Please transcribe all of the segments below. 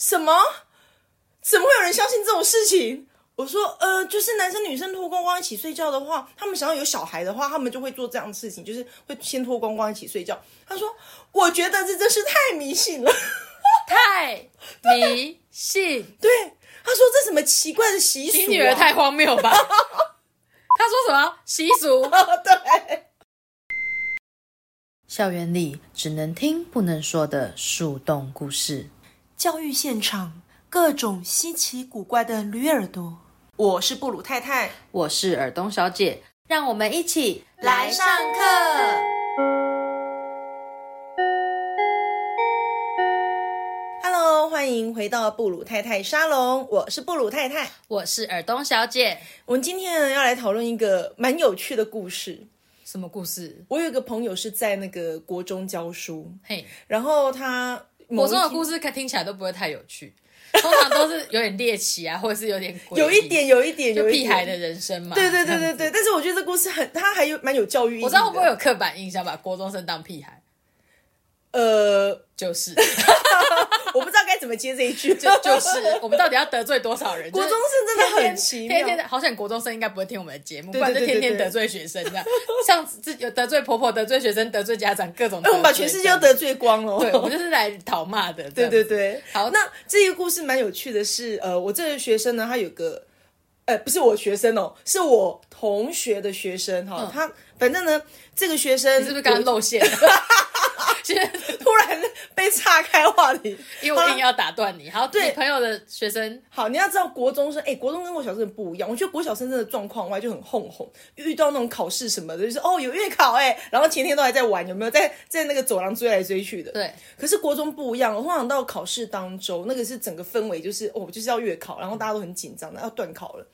什么？怎么会有人相信这种事情？我说，呃，就是男生女生脱光光一起睡觉的话，他们想要有小孩的话，他们就会做这样的事情，就是会先脱光光一起睡觉。他说，我觉得这真是太迷信了，太迷信。对，他说这什么奇怪的习俗、啊？你女儿太荒谬吧？他说什么习俗？对。校园里只能听不能说的树洞故事，教育现场各种稀奇古怪的驴耳朵。我是布鲁太太，我是尔东小姐，让我们一起来上课。Hello，欢迎回到布鲁太太沙龙，我是布鲁太太，我是尔东小姐。我们今天呢要来讨论一个蛮有趣的故事。什么故事？我有一个朋友是在那个国中教书，嘿，然后他国中的故事听起来都不会太有趣，通常都是有点猎奇啊，或者是有点有一点，有一点，就有一点屁孩的人生嘛。对对对对对，但是我觉得这故事很，它还有蛮有教育意义。我知道会不会有刻板印象把国中生当屁孩，呃，就是 我不知道该怎么接这一句，就就是我们到底要得罪多少人？国中生真的很奇妙天天的，好像国中生应该不会听我们的节目，不对然就对对对对天天得罪学生这样。像自有得罪婆婆、得罪学生、得罪家长，各种。哎，我们把全世界都得。罪光了。对，我们就是来讨骂的。对 对。对。好那这个故事蛮有趣的是，呃，我这个学生呢，他有个，呃，不是我学生哦，是我同学的学生哈、嗯他反正呢，这个学生你是不是刚刚露馅了？突然被岔开话题？因为我硬要打断你。好，对朋友的学生好，你要知道国中生，哎，国中跟国小生不一样。我觉得国小生真的状况外就很哄哄，遇到那种考试什么的，就是哦有月考哎，然后前天都还在玩，有没有在在那个走廊追来追去的？对，可是国中不一样，我通常到考试当周，那个是整个氛围就是哦，就是要月考，然后大家都很紧张的，要断考了。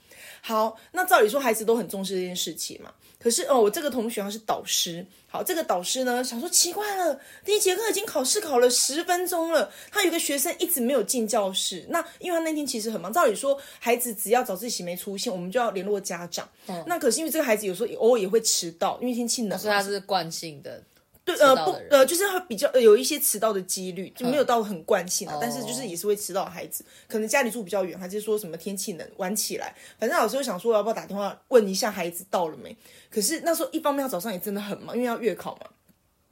好，那照理说孩子都很重视这件事情嘛。可是哦，我这个同学他是导师，好，这个导师呢想说奇怪了，第一节课已经考试考了十分钟了，他有个学生一直没有进教室。那因为他那天其实很忙，照理说孩子只要早自习没出现，我们就要联络家长。那可是因为这个孩子有时候也偶尔也会迟到，因为天气冷嘛，所以他是惯性的。对，呃，不呃，就是他比较、呃、有一些迟到的几率，就没有到很惯性啊，哦但是就是也是会迟到的孩子，可能家里住比较远，还是说什么天气冷晚起来，反正老师就想说要不要打电话问一下孩子到了没。可是那时候一方面他早上也真的很忙，因为要月考嘛。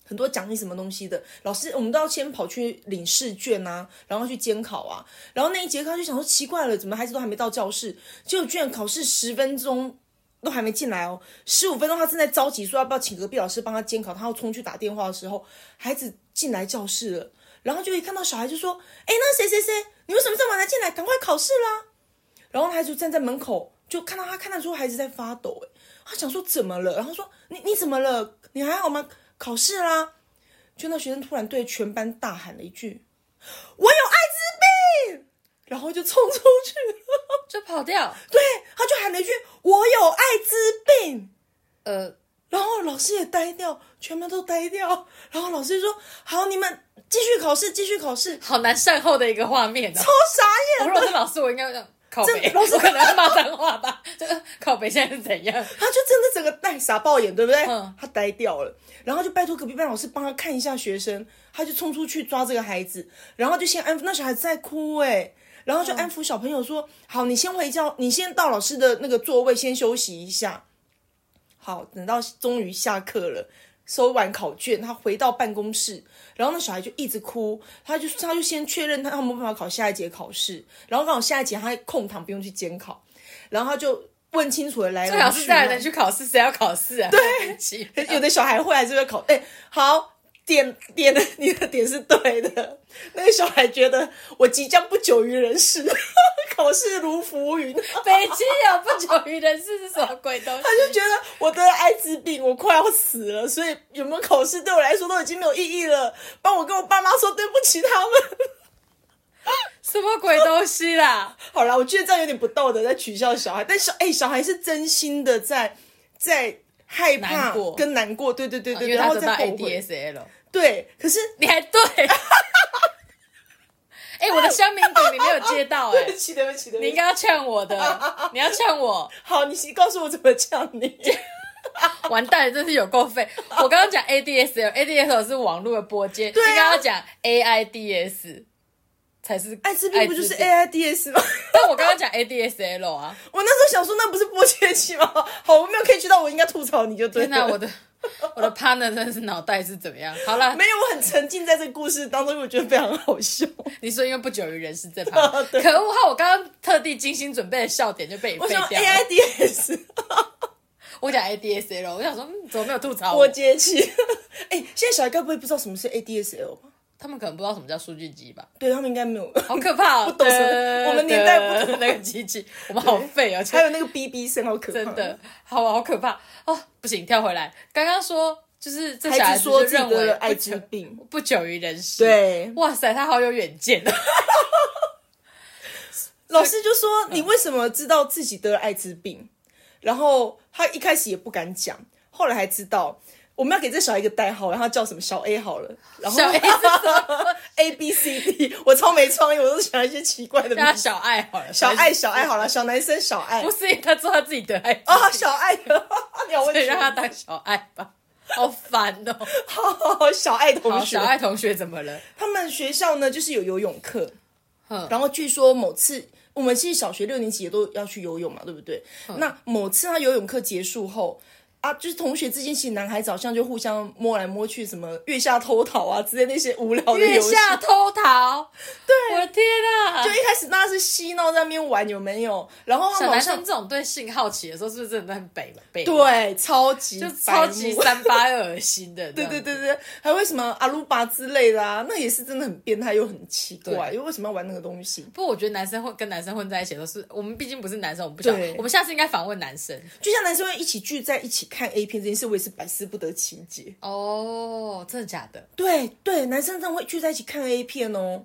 很多奖励什么东西的，老师我们都要先跑去领试卷啊，然后去监考啊，然后那一节课他就想说奇怪了，怎么孩子都还没到教室，结果居然考试十分钟都还没进来哦，十五分钟他正在着急说要不要请隔壁老师帮他监考，他要冲去打电话的时候，孩子进来教室了，然后就一看到小孩就说：“哎，那谁谁谁，你为什么这么晚才进来？赶快考试啦！”然后孩子就站在门口，就看到他看得出孩子在发抖，哎，他想说怎么了？然后说：“你你怎么了？你还好吗？考试啦！”就那学生突然对全班大喊了一句：“我有艾滋病！”然后就冲出去了。就跑掉。对，他就喊了一句：“我有艾滋病。”呃，然后老师也呆掉，全班都呆掉。然后老师就说：“好，你们继续考试，继续考试。”好难善后的一个画面哦。超傻眼我如果是老师，我应该这样靠北，老师可能要骂脏话吧。这个靠北现在是怎样？他就真的整个呆傻爆眼，对不对？嗯他呆掉了，然后就拜托隔壁班老师帮他看一下学生，他就冲出去抓这个孩子，然后就先安抚那小孩子在哭哎、然后就安抚小朋友说：“好，你先回教，你先到老师的那个座位先休息一下。”好，等到终于下课了，收完考卷，他回到办公室，然后那小孩就一直哭，他就他就先确认他他没有办法考下一节考试，然后刚好下一节他空堂不用去监考，然后他就问清楚了来最好龙去脉是带人去考试，谁要考试啊？对，有的小孩会还是会考，哎、好。点点的，你的点是对的。那个小孩觉得我即将不久于人世，考试如浮云，他北京有不久于人世是什么鬼东西？他就觉得我得了艾滋病，我快要死了，所以有没有考试对我来说都已经没有意义了。帮我跟我爸妈说对不起他们。什么鬼东西啦？好啦，我觉得这样有点不道德，在取笑小孩。但小哎、小孩是真心的在在害怕跟难过，对对对对，因为然后他得到再后悔。ADSL，对，可是你还对。哎、我的香名饼你没有接到哎、对不起，对不起，对不起。你应该要呛我的，你要呛我，好，你告诉我怎么呛你。完蛋了，真是有够废。我刚刚讲 ADSL，ADSL 是网络的拨接，应该要讲 AIDS。才是艾滋病不就是 AIDS 吗？但我刚刚讲 ADSL 啊，我那时候想说，那不是波切期吗？好，我没有 catch 到，我应该吐槽你就对了。天哪，我的我的 partner 真的是脑袋是怎么样？好了，没有，我很沉浸在这个故事当中，因为我觉得非常好笑。你说因为不久于人世这旁，可恶哈！我刚刚特地精心准备的笑点就被你废掉了。AIDS 我讲 ADSL，我想说，嗯，怎么没有吐槽我波？接器。哎、现在小孩该不会不知道什么是 ADSL 吧？他们可能不知道什么叫数据机吧？对他们应该没有。好可怕、哦！不懂什么我们年代不懂那个机器，我们好废哦，还有那个哔哔声，好可怕。真的，好好可怕哦！不行，跳回来，刚刚说就是这小孩孩子子说认为艾滋病，不久于人世。，对，哇塞，他好有远见啊！老师就说你为什么知道自己得了艾滋病？然后他一开始也不敢讲，后来还知道。我们要给这小孩一个代号，然后叫什么小 A 好了，然后小 A 是什么？A B C D，我超没创意，我都想一些奇怪的名小爱好了，小爱，小爱好了，小男生小爱不是他做他自己得艾滋 啊，病小爱，你好会所以让他取当小爱吧。好烦哦！好小爱同好，学小，爱同学怎么了？他们学校呢就是有游泳课，哼然后据说某次我们其实小学六年级也都要去游泳嘛，对不对？那某次他游泳课结束后。啊，就是同学之间，其实男孩子好像就互相摸来摸去，什么月下偷桃啊之类那些无聊的月游戏。下偷桃，对，我的天啊！就一开始大家是嬉闹在那边玩，有没有？然后男生这种对性好奇的时候，是不是真的很北北？，对超级就超级三八又恶 心的。对对对对，还有为什么阿鲁巴之类的啊？那也是真的很变态又很奇怪，对因为为什么要玩那个东西？不过我觉得男生混跟男生混在一起都是，我们毕竟不是男生，我们不晓对得。我们下次应该访问男生。就像男生会一起聚在一起看 A 片这件事，我也是百思不得其解。哦，真的假的？对对，男生真的会聚在一起看 A 片哦。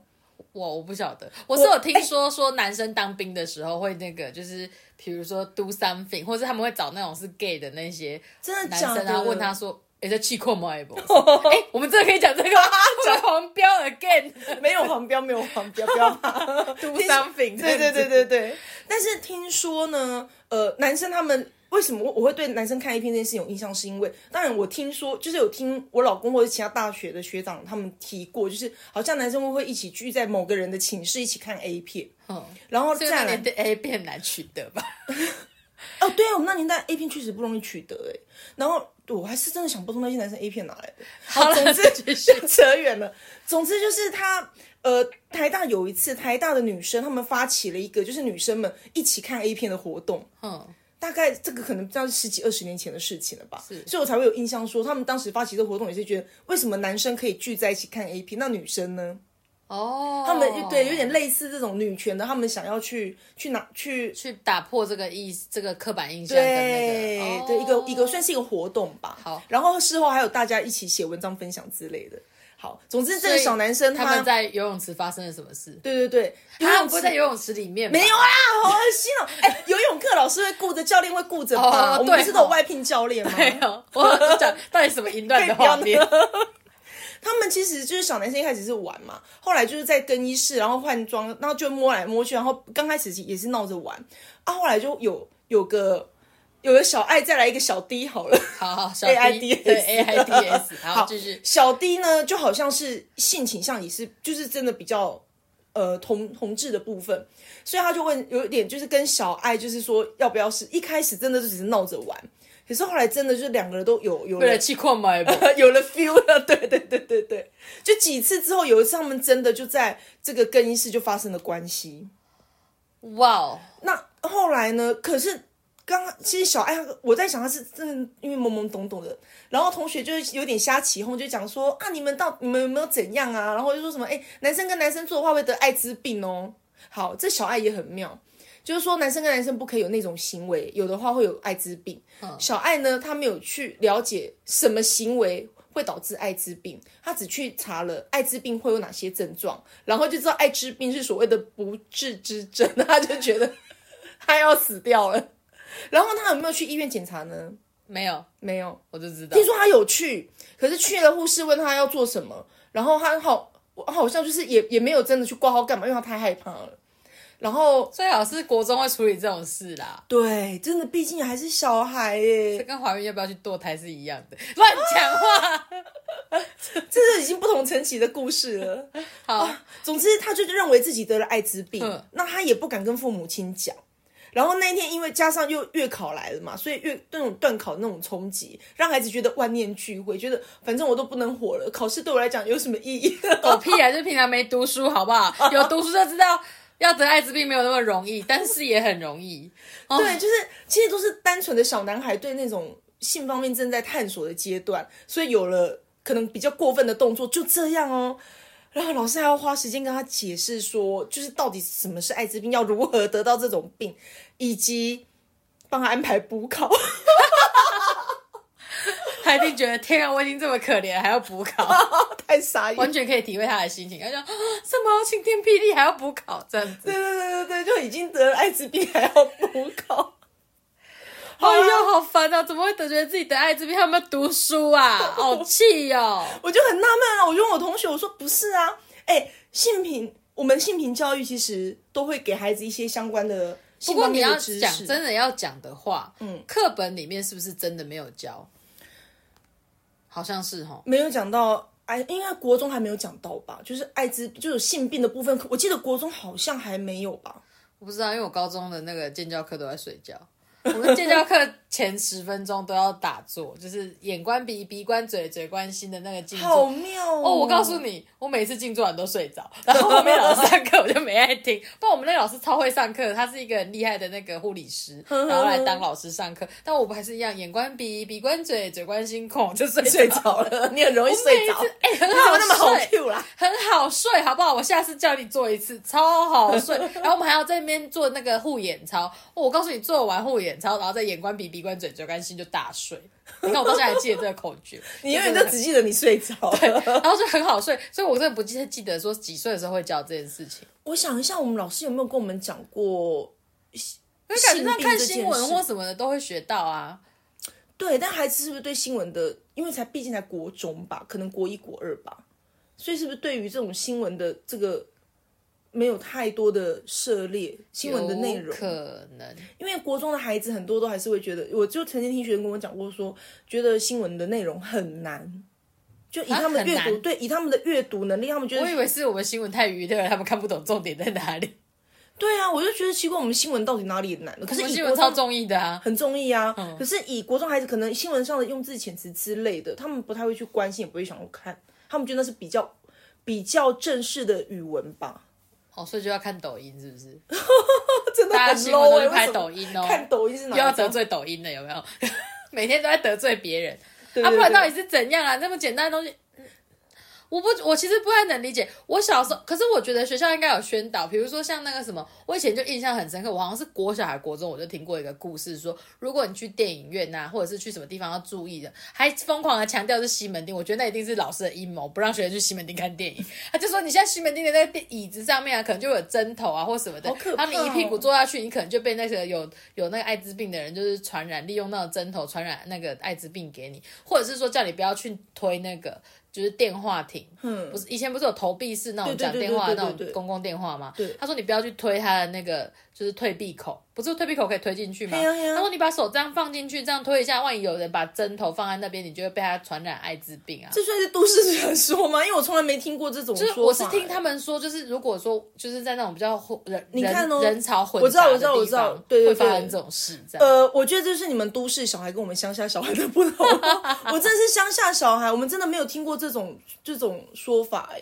我我不晓得，我是有听说说男生当兵的时候会那个，就是比如说 do something，或者他们会找那种是 gay 的那些真的男生，假的？然后问他说：“哎，这气阔吗？”哎，我们真的可以讲这个吗？讲 黄标 again 没有黄标，没有黄标，不要怕。do something，对对对对对。但是听说呢，呃，男生他们为什么我我会对男生看 A 片这件事有印象，是因为当然我听说就是有听我老公或者其他大学的学长他们提过，就是好像男生会一起聚在某个人的寝室一起看 A 片，嗯，然后这个再来年代 A 片难取得吧？哦，对啊，我们那年代 A 片确实不容易取得哎，然后我还是真的想不通那些男生 A 片哪来的。好了总之继续 扯远了。总之就是他呃，台大有一次，台大的女生她们发起了一个就是女生们一起看 A 片的活动。嗯，大概这个可能这样十几二十年前的事情了吧，是所以我才会有印象说，他们当时发起这个活动也是觉得，为什么男生可以聚在一起看 A P，，那女生呢？哦，他们对有点类似这种女权的，他们想要去去拿去去打破这个意这个刻板印象对、个，对一个哦一个算是一个活动吧。好，然后事后还有大家一起写文章分享之类的。好，总之这个小男生他们在游泳池发生了什么事？对对对，游他泳不会在游泳池里面吧？没有啊，好恶心哦！哎，游泳课老师会顾着，教练会顾着吧？哦我们不是都有外聘教练吗？没有，我就讲到底什么淫乱的画面？他们其实就是小男生一开始是玩嘛，后来就是在更衣室，然后换装，然后就摸来摸去，然后刚开始也是闹着玩啊，后来就有有个有个小爱，再来一个小 D 好了。好好，小 AIDS D 对 A I D S，好。小 D 呢，就好像是性倾向也是，就是真的比较呃同同志的部分，所以他就问，有一点就是跟小爱，就是说要不要是一开始真的就只是闹着玩，可是后来真的就是两个人都有有了气矿买吧，有了 feel 了，对对对对对，就几次之后，有一次他们真的就在这个更衣室就发生了关系。哇哦，那后来呢？可是刚刚其实小爱，我在想他是真的因为懵懵懂懂的，然后同学就是有点瞎起哄，就讲说啊，你们到你们有没有怎样啊？然后就说什么哎，男生跟男生做的话会得艾滋病哦。好，这小爱也很妙。就是说，男生跟男生不可以有那种行为，有的话会有艾滋病。小爱呢，他没有去了解什么行为会导致艾滋病，他只去查了艾滋病会有哪些症状，然后就知道艾滋病是所谓的不治之症，他就觉得他要死掉了。然后他有没有去医院检查呢？没有，没有。我就知道听。说他有去，可是去了护士问他要做什么，然后他好好像就是也也没有真的去挂号干嘛，因为他太害怕了。然后最好是国中会处理这种事啦。对，真的，毕竟还是小孩耶这，跟怀孕要不要去堕胎是一样的，乱讲话。这是已经不同层级的故事了。好，总之，他就认为自己得了艾滋病，嗯那他也不敢跟父母亲讲。然后那一天，因为加上又月考来了嘛，所以月那种断考那种冲击，让孩子觉得万念俱灰，觉得反正我都不能活了，考试对我来讲有什么意义？狗屁啊！就平常没读书，好不好？有读书就知道要得艾滋病没有那么容易，但是也很容易。哦对，就是其实都是单纯的小男孩对那种性方面正在探索的阶段，所以有了可能比较过分的动作，就这样哦。然后老师还要花时间跟他解释说，就是到底什么是艾滋病，要如何得到这种病，以及帮他安排补考。他一定觉得天啊，我已经这么可怜，还要补考，太傻眼。完全可以体会他的心情。他说啊什么晴天霹雳还要补考这样子对，对对对对，就已经得了艾滋病还要补考。哎呀，好烦啊！怎么会觉得自己得艾滋病？他有没有读书啊？好气哦！我就很纳闷啊，我就问我同学，我说不是啊，哎，性平，我们性平教育其实都会给孩子一些相关的不过你要讲。真的要讲的话，嗯，课本里面是不是真的没有教？好像是哈，没有讲到哎，应该国中还没有讲到吧？就是艾滋，就是性病的部分，我记得国中好像还没有吧？我不知道，因为我高中的那个建教课都在睡觉。我们这节课前十分钟都要打坐，就是眼观鼻，鼻观嘴，嘴观心的那个静好。妙哦！哦，我告诉你，我每次静坐完都睡着，然后后面老师上课我就没爱听。不然我们那个老师超会上课，他是一个很厉害的那个护理师，然后来当老师上课。但我还是一样，眼观鼻，鼻观嘴，嘴观心，孔就睡睡着着了，你很容易睡着。哎、很好睡那么好啦？很好睡，好不好？我下次叫你做一次，超好睡。然后我们还要在那边做那个护眼操。哦我告诉你，做完护眼操，然后再眼观鼻，鼻观嘴，嘴观心，就大睡。你看我到现在还记得这个口诀，你永远都只记得你睡着了。然后就很好睡。所以我真的不记得记得说几岁的时候会教这件事情。我想一下，我们老师有没有跟我们讲过？因为感觉上看新闻或什么的都会学到啊。对，但孩子是不是对新闻的，因为才毕竟才国中吧，可能国一国二吧，所以是不是对于这种新闻的这个没有太多的涉猎新闻的内容？可能因为国中的孩子很多都还是会觉得，我就曾经听学生跟我讲过说，觉得新闻的内容很难，就以啊他们的阅读，对，以他们的阅读能力，他们觉得我以为是我们新闻太娱乐了，他们看不懂重点在哪里。对啊，我就觉得奇怪，我们新闻到底哪里难了？可是们新闻超中中意的啊。很中意啊。可是以国中孩子，可能新闻上的用字遣词之类的，他们不太会去关心，也不会想要看，他们觉得那是比较比较正式的语文吧。哦，所以就要看抖音，是不是？真的很大家新闻 low 哎、都是拍抖音哦，看抖音是哪又要得罪抖音的，有没有？每天都在得罪别人，对啊，不然对到底是怎样啊？这么简单的东西，嗯我不，我其实不太能理解。我小时候，可是我觉得学校应该有宣导，比如说像那个什么，我以前就印象很深刻，我好像是国小还国中，我就听过一个故事说，如果你去电影院呐、或者是去什么地方要注意的，还疯狂的强调是西门町，我觉得那一定是老师的阴谋，不让学生去西门町看电影。他就说，你现在西门町的那个椅子上面啊，可能就有针头啊或什么的，好可怕哦然后你一屁股坐下去，你可能就被那个有有那个艾滋病的人就是传染，利用那种针头传染那个艾滋病给你，或者是说叫你不要去推那个就是电话亭，嗯。不是以前不是有投币式那种讲电话的那种公共电话吗？对。他说你不要去推他的那个就是退避口，不是退避口可以推进去吗？他说你把手这样放进去，这样推一下，万一有人把针头放在那边，你就会被他传染艾滋病啊。这算是都市传说吗？因为我从来没听过这种说法、就是我是听欸他们说，就是如果说就是在那种比较混人人你看哦人潮混我知道我知道我知道对对对会发生这种事，这样。呃，我觉得这是你们都市小孩跟我们乡下小孩的不同。我真的是乡下小孩，我们真的没有听过这种这种说法哎。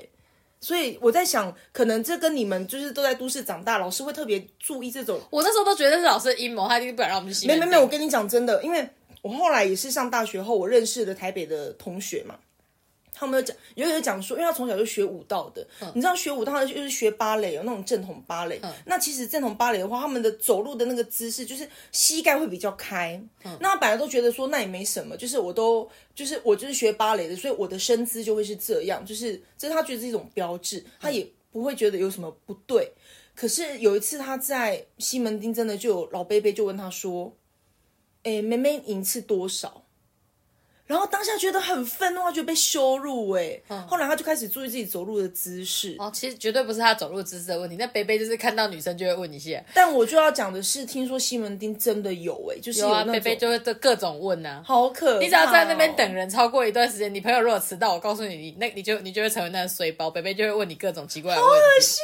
所以我在想，可能这跟你们就是都在都市长大，老师会特别注意这种。我那时候都觉得是老师的阴谋，他一定不敢让我们去西门。没没没，我跟你讲真的，因为我后来也是上大学后，我认识的台北的同学嘛，他们有讲，有有讲说，因为他从小就学舞蹈的，你知道学舞蹈就是学芭蕾，有那种正统芭蕾。那其实正统芭蕾的话，他们的走路的那个姿势就是膝盖会比较开。那他本来都觉得说那也没什么，就是我都就是我就是学芭蕾的，所以我的身姿就会是这样，就是这是他觉得是一种标志，他也不会觉得有什么不对。可是有一次他在西门町，真的就有老贝贝就问他说：“哎，妹妹银次多少？”然后当下觉得很愤怒，他觉得被羞辱哎、后来他就开始注意自己走路的姿势。哦，其实绝对不是他走路姿势的问题，那贝贝就是看到女生就会问一些，但我就要讲的是，听说西门町真的有哎、就是有啊，那种贝贝就会各各种问啊。好可怕哦、你只要在那边等人超过一段时间，你朋友如果迟到，我告诉你，你那你就你就会成为那个衰包，贝贝就会问你各种奇怪的问题。恶心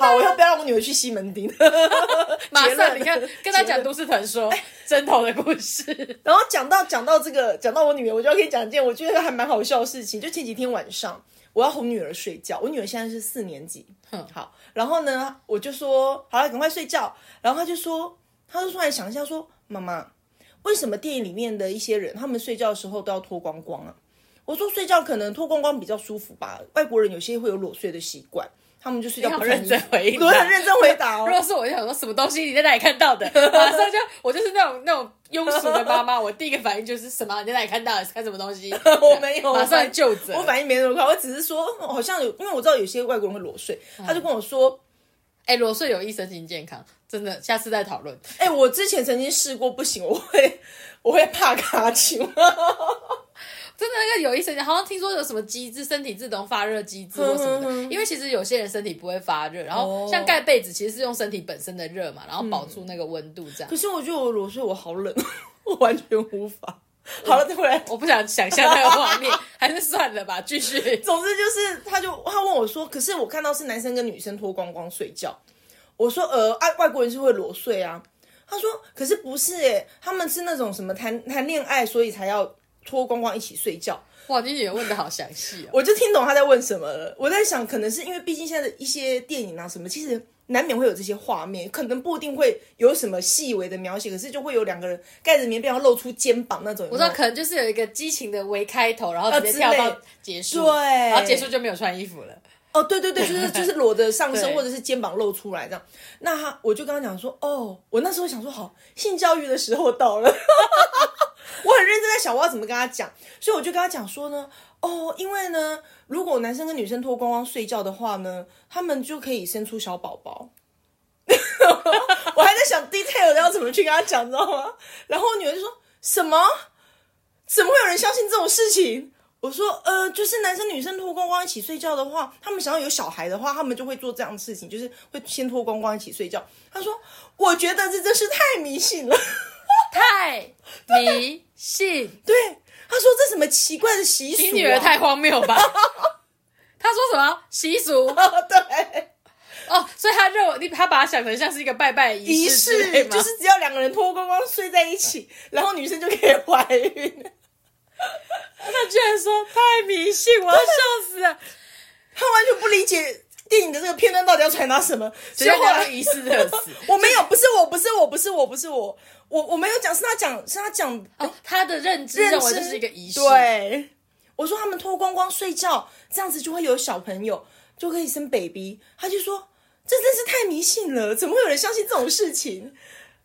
哦！好，我要不要让我女儿去西门町？马上你看，跟他讲都市传说 针头的故事。然后讲到讲到这个，讲到我女儿，我就要跟你讲一件我觉得还蛮好笑的事情。就前几天晚上，我要哄女儿睡觉，我女儿现在是四年级，嗯好，然后呢，我就说好了，赶快睡觉。然后她就说，她就突然想一下说，妈妈，为什么电影里面的一些人，他们睡觉的时候都要脱光光啊？我说睡觉可能脱光光比较舒服吧，外国人有些会有裸睡的习惯，他们就睡觉不穿衣服真回应，我很认真回答哦 如。果是我，就想说什么东西你在哪里看到的？马上就我就是那种那种庸俗的妈妈，我第一个反应就是什么？你在哪里看到的？看什么东西？我没有，马上就责。我反应没那么快，我只是说好像有，因为我知道有些外国人会裸睡，他就跟我说，哎，裸睡有益身心健康，真的，下次再讨论。哎、我之前曾经试过，不行，我会我会怕卡球，真的那个有益身心，好像听说有什么机制，身体自动发热机制或什么的。因为其实有些人身体不会发热，然后哦像盖被子其实是用身体本身的热嘛，然后保住那个温度这样可。是我觉得我裸睡我好冷，我完全无法。好了，再回来。我不想想象那个画面，还是算了吧，继续。总之就是，他就他问我说，可是我看到是男生跟女生脱光光睡觉。我说，呃，啊，外国人是会裸睡啊。他说，可是不是诶，他们是那种什么谈谈恋爱，所以才要脱光光一起睡觉。哇，你也问的好详细哦。我就听懂他在问什么了。我在想，可能是因为毕竟现在的一些电影啊什么，其实难免会有这些画面，可能不一定会有什么细微的描写，可是就会有两个人盖着棉被，然后露出肩膀那种。我知道，可能就是有一个激情的微开头，然后直接跳到结束，对然后结束就没有穿衣服了。哦，对对对，就是就是裸着上身或者是肩膀露出来这样。那他我就跟他讲说，哦，我那时候想说，好，性教育的时候到了。我很认真在想我要怎么跟他讲，所以我就跟他讲说呢，哦，因为呢，如果男生跟女生脱光光睡觉的话呢，他们就可以生出小宝宝。我还在想 detail 要怎么去跟他讲，你知道吗？然后我女儿就说什么？怎么会有人相信这种事情？我说，呃，就是男生女生脱光光一起睡觉的话，他们想要有小孩的话，他们就会做这样的事情，就是会先脱光光一起睡觉。他说，我觉得这真是太迷信了。太迷信，对，他说这什么奇怪的习俗、啊？你女儿太荒谬吧？他说什么习俗？对哦，所以他认为你他把它想成像是一个拜拜仪式就是只要两个人脱光光睡在一起，然后女生就可以怀孕。他居然说太迷信，我要笑死了。他完全不理解电影的这个片段到底要传达什么。所以后来谁叫他用仪式这个词？我没有，不是我，不是我，不是我，不是我，我我没有讲，是他讲，是他讲哦，他的认知认为这是一个仪式。，对，我说他们脱光光睡觉，这样子就会有小朋友，就可以生 baby。他就说这真是太迷信了，怎么会有人相信这种事情？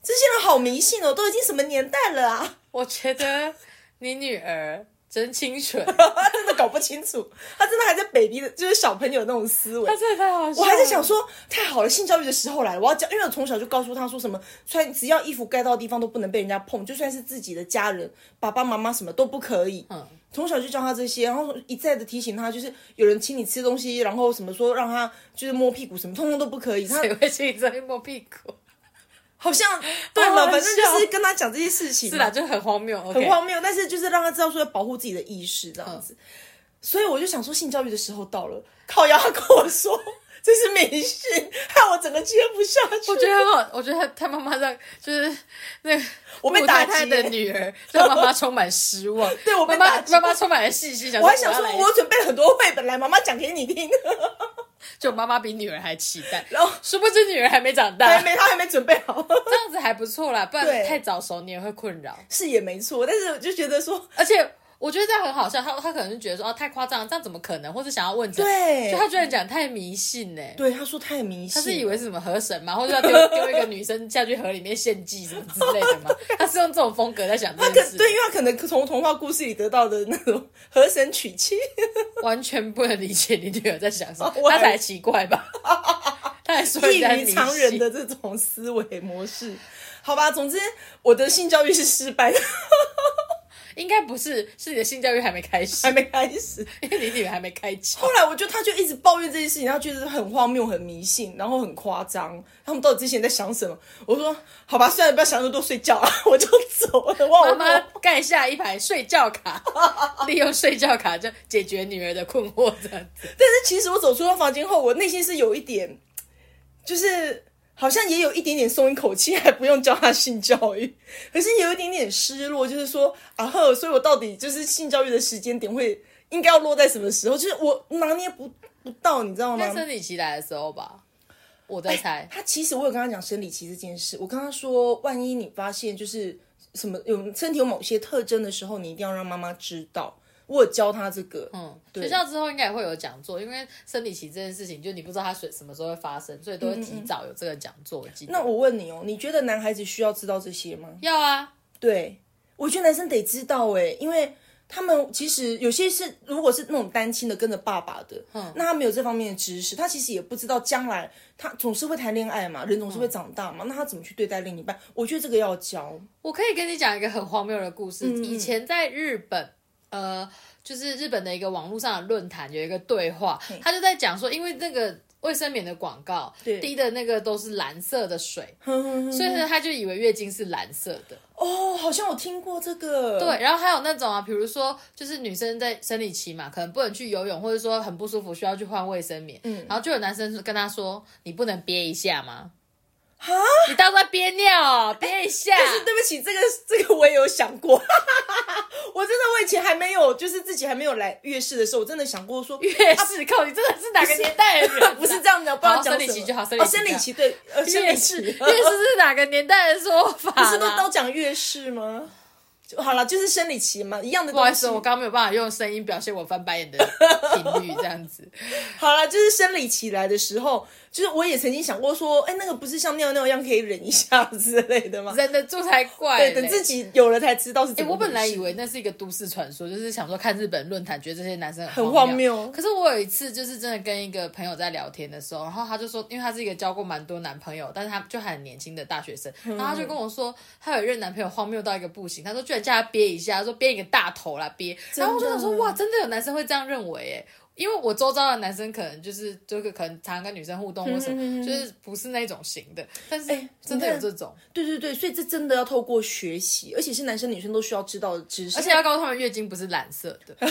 这些人好迷信哦，都已经什么年代了啊？我觉得你女儿真清纯，他真的搞不清楚，他真的还在 baby 的，就是小朋友那种思维他。真的太好笑了。我还在想说，太好了，性教育的时候来了，我要教，因为我从小就告诉他说什么，穿只要衣服盖到的地方都不能被人家碰，就算是自己的家人，爸爸妈妈什么都不可以。嗯，从小就教他这些，然后一再的提醒他，就是有人请你吃东西，然后什么说让他就是摸屁股什么，通通都不可以。他谁会去你摸屁股？好像对嘛，反正就是跟他讲这些事情，是啦，就很荒谬。很荒谬，但是就是让他知道说要保护自己的意识这样子。所以我就想说，性教育的时候到了，靠腰他跟我说这是迷信，害我整个接不下去。我觉得很好，我觉得他他妈妈在就是那个我被打击的女儿让妈妈充满失望，对我被妈打妈妈妈充满了信心，想我还想说，我准备了很多绘本来，妈妈讲给你听。就妈妈比女儿还期待，然后殊不知女儿还没长大，还没，她还没准备好，这样子还不错啦，不然太早熟你也会困扰。是也没错。但是我就觉得说，而且我觉得这样很好笑，他他可能是觉得说哦太夸张了，这样怎么可能，或者想要问这，对就他居然讲太迷信呢、对他说太迷信，他是以为是什么河神吗？或者要丢丢一个女生下去河里面献祭什么之类的嘛？他是用这种风格在想这他件事，对，因为他可能从童话故事里得到的那种河神娶妻。完全不能理解你女儿在想什么，他才奇怪吧？他还说异于常人的这种思维模式。好吧，总之我的性教育是失败的。应该不是，是你的性教育还没开始还，没开始。因为你女儿还没开窍。后来我就他就一直抱怨这件事情，他觉得很荒谬、很迷信，然后很夸张。他们到底之前在想什么？我说好吧，算了，不要想那么多，睡觉啊，我就走了。哇，妈妈盖下一排睡觉卡，利用睡觉卡就解决女儿的困惑，这样子。但是其实我走出那房间后，我内心是有一点，就是好像也有一点点松一口气，还不用教他性教育，可是也有一点点失落，就是说啊呵，所以我到底就是性教育的时间点会应该要落在什么时候？就是我拿捏不不到，你知道吗在？生理期来的时候吧，我在猜。他其实我有跟他讲生理期这件事，我跟他说，万一你发现就是什么有身体有某些特征的时候，你一定要让妈妈知道。我有教他这个，嗯，对学校之后应该也会有讲座，因为生理期这件事情，就你不知道他什什么时候会发生，所以都会提早有这个讲座。我记得。那我问你哦，你觉得男孩子需要知道这些吗？要啊，对，我觉得男生得知道哎，因为他们其实有些是，如果是那种单亲的跟着爸爸的，嗯，那他没有这方面的知识，他其实也不知道将来他总是会谈恋爱嘛，人总是会长大嘛，那他怎么去对待另一半？我觉得这个要教。我可以跟你讲一个很荒谬的故事。嗯以前在日本，呃，就是日本的一个网络上的论坛有一个对话，他就在讲说，因为那个卫生棉的广告对滴的那个都是蓝色的水，哼哼哼所以呢，他就以为月经是蓝色的。哦，好像我听过这个。对，然后还有那种啊，比如说，就是女生在生理期嘛，可能不能去游泳，或者说很不舒服，需要去换卫生棉。嗯，然后就有男生跟他说：“你不能憋一下吗？哈，你到时候憋尿哦，憋一下。”但是对不起，这个这个我也有想过，我真的我以前还没有，就是自己还没有来月事的时候，我真的想过说月事靠，你真的是哪个年代的人啊？不是这样的，不知道好讲生理期就好，生哦，理期就好生理期对，呃，生月理期，事，月事是哪个年代的说法不是都啦？都讲月事吗？就好了，就是生理期嘛，一样的东西。不好意思，我刚刚没有办法用声音表现我翻白眼的频率，这样子。好了，就是生理期来的时候，就是我也曾经想过说，哎，那个不是像尿尿一样可以忍一下之类的吗？忍得住才怪对，等自己有了才知道是怎哎、么回事。我本来以为那是一个都市传说，就是想说看日本论坛，觉得这些男生很荒荒谬可是我有一次就是真的跟一个朋友在聊天的时候，然后他就说，因为他是一个交过蛮多男朋友，但是他就很年轻的大学生，然后他就跟我说，他有一任男朋友荒谬到一个不行，他说居然叫他憋一下，他说憋一个大头啦憋，然后我就想说，哇，真的有男生会这样认为哎。因为我周遭的男生可能就是就是可能常常跟女生互动或什么，就是不是那种型的，但是哎真的有这种，对对对，所以这真的要透过学习，而且是男生女生都需要知道的知识。而且要告诉他们月经不是蓝色的。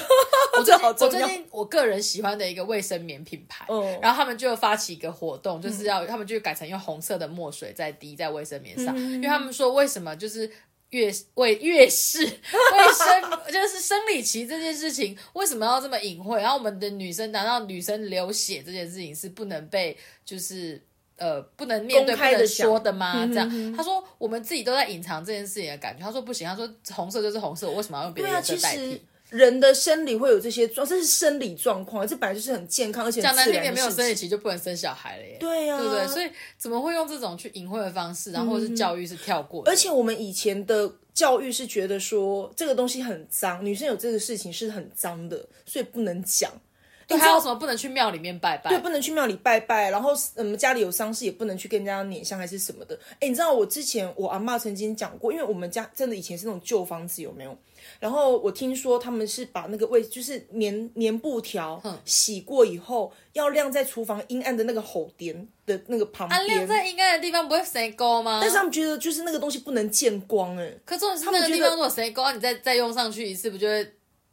我最近我个人喜欢的一个卫生棉品牌，嗯然后他们就发起一个活动，就是要、他们就改成用红色的墨水在滴在卫生棉上，嗯因为他们说为什么就是。月为月事为生 就是生理期这件事情为什么要这么隐晦？然后我们的女生难道女生流血这件事情是不能被就是呃不能面对不能说的吗？这样他说我们自己都在隐藏这件事情的感觉。他说不行，他说红色就是红色，我为什么要用别的颜色代替？人的生理会有这些状，这是生理状况，这本来就是很健康而且讲很自难听点，没有。生理期就不能生小孩了耶。对啊，对不对？所以怎么会用这种去隐晦的方式，然后是教育是跳过的？而且我们以前的教育是觉得说这个东西很脏，女生有这个事情是很脏的，所以不能讲。对你还有什么不能去庙里面拜拜？对，不能去庙里拜拜，然后嗯家里有丧事也不能去跟人家捻香还是什么的。哎，你知道我之前我阿妈曾经讲过，因为我们家真的以前是那种旧房子，有没有？然后我听说他们是把那个位就是棉棉布条洗过以后，要晾在厨房阴暗的那个吼点的那个旁啊，边。晾在阴暗的地方不会谁勾吗？但是他们觉得就是那个东西不能见光，哎，可重点是那个们觉得地方如果谁勾，你再再用上去一次，不就会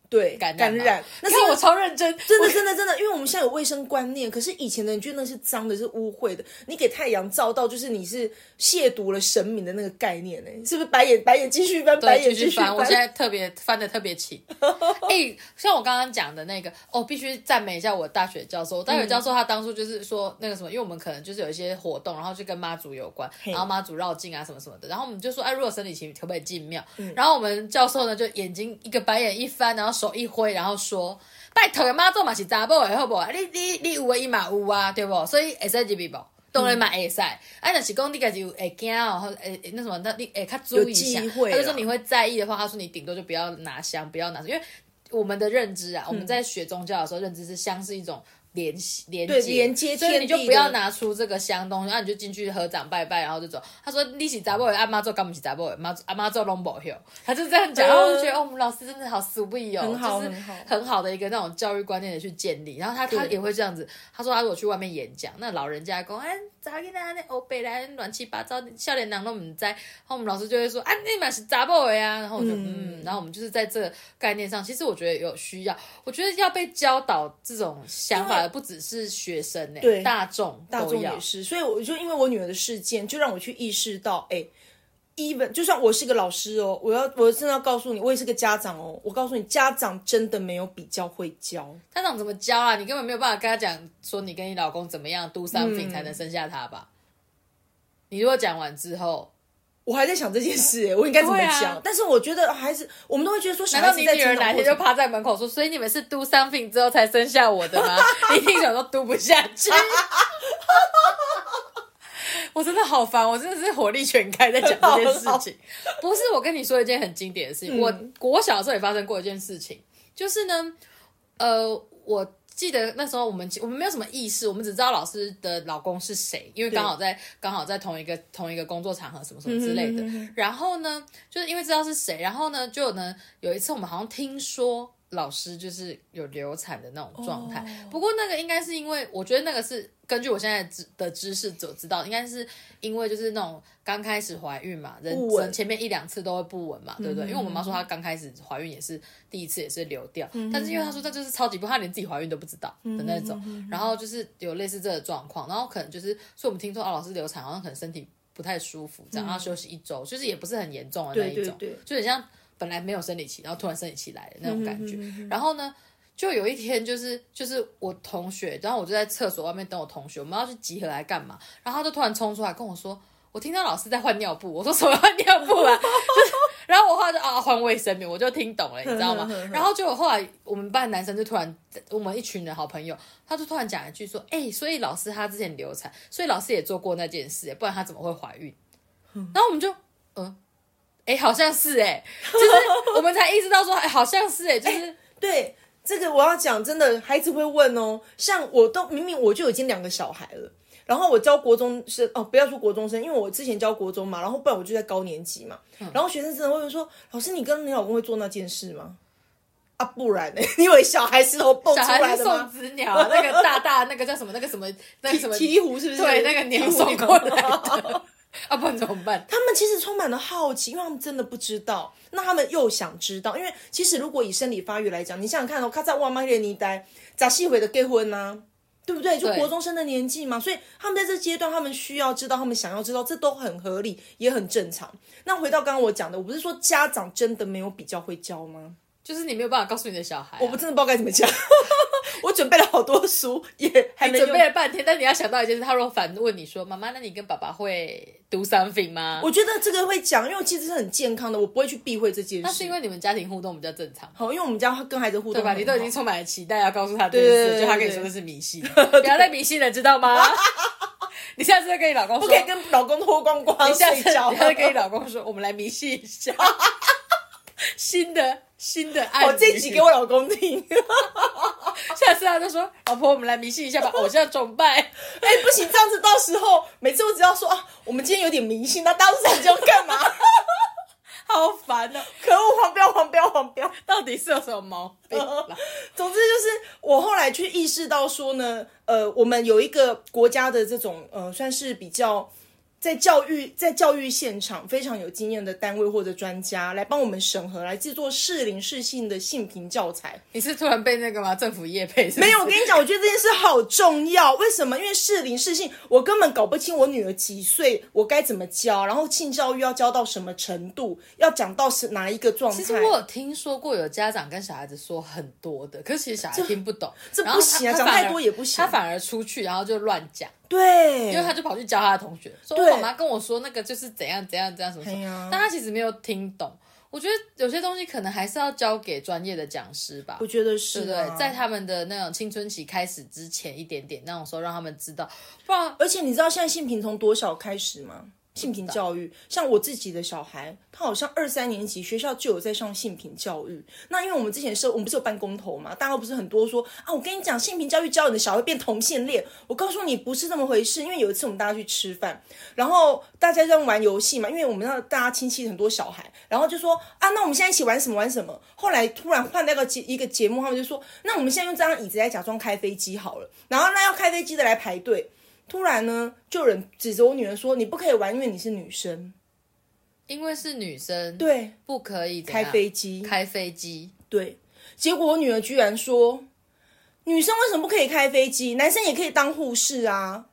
对，感染。那是我超认真，真的真的真的，因为我们现在有卫生观念，可是以前的人觉得那是脏的，是污秽的。你给太阳照到，就是你是亵渎了神明的那个概念呢、是不是？白眼白眼继续翻，白，眼继续翻。我现在特别翻的特别勤。哎、像我刚刚讲的那个，哦，必须赞美一下我大学教授。我大学教授他当初就是说那个什么，因为我们可能就是有一些活动，然后就跟妈祖有关，然后妈祖绕境啊什么什么的，然后我们就说，哎，如果生理期可不可以进庙？然后我们教授呢就眼睛一个白眼一翻，然后手一挥，然后说。拜托的妈祖嘛是查某的好不好？你你你有的伊嘛有啊，对不？所以会使入去无？当然嘛会使。啊，若是讲你家己有会惊哦，或诶那什么，那你会较注意一下。他就说你会在意的话，他说你顶多就不要拿香，不要拿，因为我们的认知啊，我们在学宗教的时候，认知是香是一种连连对接连接所以你就不要拿出这个香东西，然后你就进去合掌拜拜，然后就走。他说你是杂波阿妈做，干不是杂波妈阿妈做龙宝 hill，他就这样讲，然后我就觉得哦，我们老师真的好 sweet 哦，很好就是很好很好的一个那种教育观念的去建立。然后他他也会这样子，他说他如果去外面演讲，那老人家讲哎，咋个那那欧北来乱七八糟，笑脸人都唔知，然后我们老师就会说啊，你嘛是杂报的呀，然后我就嗯。然后我们就是在这个概念上，其实我觉得有需要，我觉得要被教导这种想法的不只是学生呢、对大众大众也是，所以我就因为我女儿的事件，就让我去意识到，哎、even 就算我是个老师哦，我要我真的要告诉你，我也是个家长哦。我告诉你，家长真的没有比较会教。家长怎么教啊？你根本没有办法跟他讲说你跟你老公怎么样 do something 才能生下他吧？你如果讲完之后，我还在想这件事、哎，我应该怎么讲？但是我觉得还是我们都会觉得说，难道你女儿哪天就趴在门口说，所以你们是 do something 之后才生下我的吗？你一定想说 do 不下去。我真的好烦，我真的是火力全开在讲这件事情。不是，我跟你说一件很经典的事情。我我小时候也发生过一件事情，就是呢，呃，我记得那时候我们我们没有什么意识，我们只知道老师的老公是谁，因为刚好在刚好在同一个同一个工作场合什么什么之类的。然后呢，就是因为知道是谁，然后呢，就呢有一次我们好像听说。老师就是有流产的那种状态。不过那个应该是因为，我觉得那个是根据我现在知的知识所知道，应该是因为就是那种刚开始怀孕嘛，人不稳人前面一两次都会不稳嘛，对不对？因为我妈妈说她刚开始怀孕也是第一次也是流掉，但是因为她说她就是超级不，她连自己怀孕都不知道的那种，然后就是有类似这个状况，然后可能就是，所以我们听说啊，老师流产好像可能身体不太舒服，这样要休息一周，就是也不是很严重的那一种，对对对。就很像本来没有生理期，然后突然生理期来的那种感觉。然后呢，就有一天就是就是我同学，然后我就在厕所外面等我同学，我们要去集合来干嘛？然后他就突然冲出来跟我说。我听到老师在换尿布，我说什么换尿布啊？就 是然后我后来就啊换卫生棉，我就听懂了，你知道吗？然后就后来我们班男生就突然，我们一群人好朋友，他就突然讲一句说，哎、所以老师他之前流产，所以老师也做过那件事，不然他怎么会怀孕？然后我们就嗯，哎、好像是哎、就是我们才意识到说，哎、好像是 哎、就是、对这个我要讲，真的孩子会问哦。像我都明明我就已经两个小孩了，然后我教国中生哦，不要说国中生，因为我之前教国中嘛，然后不然我就在高年级嘛。然后学生真的会问说：“老师，你跟你老公会做那件事吗？”啊，不然呢？你以为小孩石头蹦出小孩是送来的吗？子鸟啊，那个大大那个叫什么？那个什么？那个什么？鹈鹕是不是？对，那个鸟送过来的，啊，不然怎么办？他们其实充满了好奇，因为他们真的不知道，那他们又想知道。因为其实如果以生理发育来讲，你想想看哦，他在哇妈列尼呆咋细回的结婚呢、对不对？就国中生的年纪嘛，所以他们在这阶段，他们需要知道，他们想要知道，这都很合理，也很正常。那回到刚刚我讲的，我不是说家长真的没有比较会教吗？就是你没有办法告诉你的小孩啊、我不真的不知道该怎么讲。我准备了好多书，也还没准备了半天，但你要想到一件事，他如果反问你说：“妈妈，那你跟爸爸会 do something 吗我觉得这个会讲，因为其实是很健康的，我不会去避讳这件事。那是因为你们家庭互动比较正常，好，因为我们家跟孩子互动对吧？你都已经充满了期待，要告诉他这件事，对对对就他跟你对说的是迷信，不要再迷信了，知道吗？你下次再跟你老公说，不可以跟老公脱光光你下次睡觉你。下次跟你老公说，我们来迷信一下 新的新的爱。我这一集给我老公听，下次他就说：“老婆，我们来迷信一下吧，偶像崇拜。哎、不行，这样子到时候每次我只要说啊，我们今天有点迷信，那当时你就干嘛？”好烦哦！可恶，黄标，黄标，黄标。到底是有什么毛病啦？总之就是我后来去意识到说呢，呃，我们有一个国家的这种呃，算是比较。在教育在教育现场非常有经验的单位或者专家来帮我们审核，来制作适龄适性的性平教材。你是突然被那个吗？政府业配是是？没有，我跟你讲，我觉得这件事好重要。为什么？因为适龄适性，我根本搞不清我女儿几岁，我该怎么教，然后性教育要教到什么程度，要讲到是哪一个状态。其实我有听说过有家长跟小孩子说很多的，可是其实小孩听不懂，这不行啊讲太多也不行他反而出去然后就乱讲，对，因为他就跑去教他的同学，说对我妈妈跟我说那个就是怎样怎样怎样什么什么但他其实没有听懂。我觉得有些东西可能还是要交给专业的讲师吧我。觉得是、啊，对对？在他们的那种青春期开始之前一点点那种时候，让他们知道，不然而且你知道现在性平从多少开始吗？性平教育，像我自己的小孩，他好像二三年级学校就有在上性平教育。那因为我们之前是，我们不是有办公投嘛，大家不是很多说啊，我跟你讲，性平教育教你的小孩变同性恋。我告诉你不是这么回事，因为有一次我们大家去吃饭，然后大家在玩游戏嘛，因为我们让大家亲戚很多小孩，然后就说啊，那我们现在一起玩什么玩什么。后来突然换那个节一个节目，他们就说，那我们现在用这张椅子来假装开飞机好了，然后那要开飞机的来排队。突然呢，就有人指着我女儿说：“你不可以玩，因为你是女生。”因为是女生，对，不可以开飞机。开飞机，对。结果我女儿居然说：“女生为什么不可以开飞机？男生也可以当护士啊！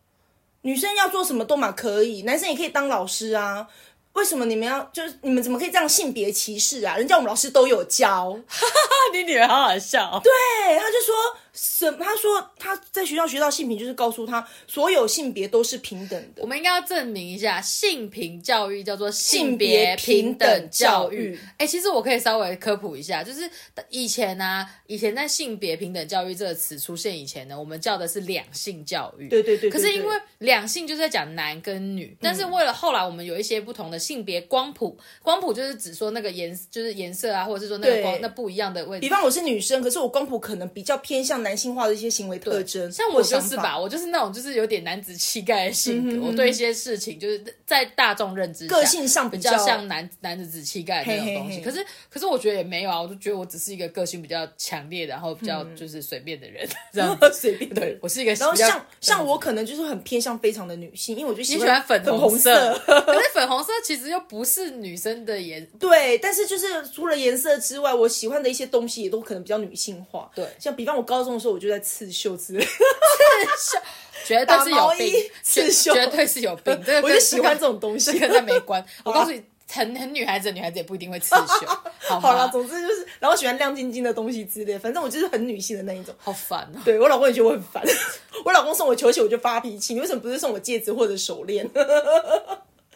女生要做什么都嘛可以，男生也可以当老师啊！为什么你们要就是你们怎么可以这样性别歧视啊？人家我们老师都有教。”你女儿好好笑。对，他就说。什？他说他在学校学到性平，就是告诉他所有性别都是平等的。我们应该要证明一下，性平教育叫做性别平等教育。哎，其实我可以稍微科普一下，就是以前呢，以前在性别平等教育这个词出现以前呢，我们叫的是两性教育。对对对。可是因为两性就是在讲男跟女，但是为了后来我们有一些不同的性别光谱，光谱就是指说那个颜就是颜色啊，或者是说那个光那不一样的位置。比方我是女生，可是我光谱可能比较偏向。男性化的一些行为特征，像我就是吧，我就是那种就是有点男子气概的性格，我对一些事情就是在大众认知个性上比较像男男子气概那种东西。可是可是我觉得也没有啊，我就觉得我只是一个个性比较强烈，然后比较就是随便的人，这样 随便。的人我是一个，然后像像我可能就是很偏向非常的女性，因为我就喜欢粉红色，可是粉红色其实又不是女生的颜。对，但是就是除了颜色之外，我喜欢的一些东西也都可能比较女性化。对，像比方我高中的时候，我就在刺。袖子，刺绣，绝对是有病，刺绣绝对是有病。这个我就喜欢这种东西，跟他没关。我告诉你，很很女孩子，女孩子也不一定会刺绣。好了，总之就是，然后喜欢亮晶晶的东西之类，反正我就是很女性的那一种。好烦哦！对我老公也觉得我很烦，我老公送我球鞋我就发脾气，你为什么不是送我戒指或者手链？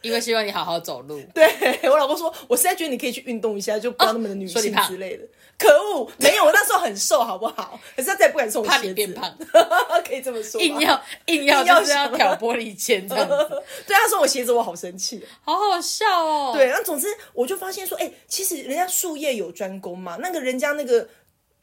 因为希望你好好走路。对我老公说，我实在觉得你可以去运动一下，就不要那么的女性之类的。可恶，没有，我那时候很瘦，好不好？可是他再也不敢送我怕你变胖，可以这么说。硬要硬要就是要挑拨离间这样子。对，他说我鞋子，我好生气，好好笑哦。对，那总之我就发现说，哎，其实人家术业有专攻嘛，那个人家那个。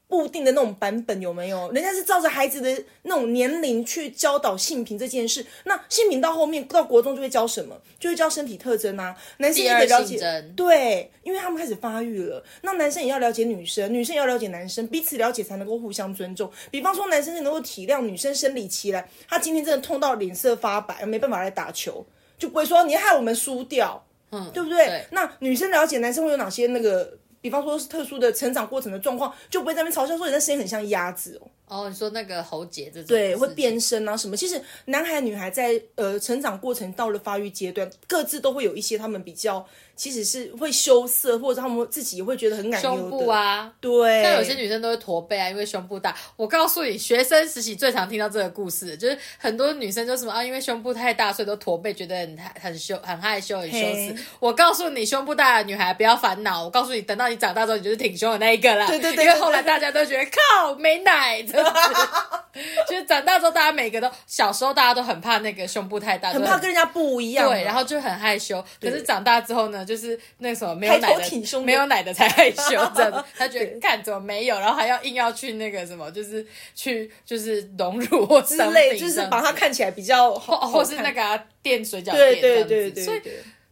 固定的那种版本有没有？人家是照着孩子的那种年龄去教导性平这件事。那性平到后面到国中就会教什么？就会教身体特征啊。男生也得了解，对，因为他们开始发育了。那男生也要了解女生，女生也要了解男生，彼此了解才能够互相尊重。比方说，男生是能够体谅女生生理期来，他今天真的痛到脸色发白，没办法来打球，就不会说你害我们输掉，嗯，对不对？那女生了解男生会有哪些那个？比方说是特殊的成长过程的状况，就不会在那边嘲笑说你的声音很像鸭子哦。哦，你说那个喉结这种，对，会变声啊什么？其实男孩女孩在呃成长过程到了发育阶段，各自都会有一些他们比较，其实是会羞涩，或者他们自己会觉得很感胸部啊，对，像有些女生都会驼背啊，因为胸部大。我告诉你，学生时期最常听到这个故事，就是很多女生就什么啊，因为胸部太大，所以都驼背，觉得很很羞、很害羞、很羞耻。我告诉你，胸部大的女孩不要烦恼。我告诉你，等到你长大之后，你就是挺胸的那一个啦。对对对，因为后来大家都觉得靠没奶的。就是长大之后，大家每个都小时候大家都很怕那个胸部太大，很怕跟人家不一样，对，然后就很害羞。可是长大之后呢，就是那什么没有奶的，没有奶的才害羞，这样子。他觉得 看怎么没有，然后还要硬要去那个什么，就是去就是融入或之类，就是把它看起来比较，好或是那个垫水饺垫这样子，所以。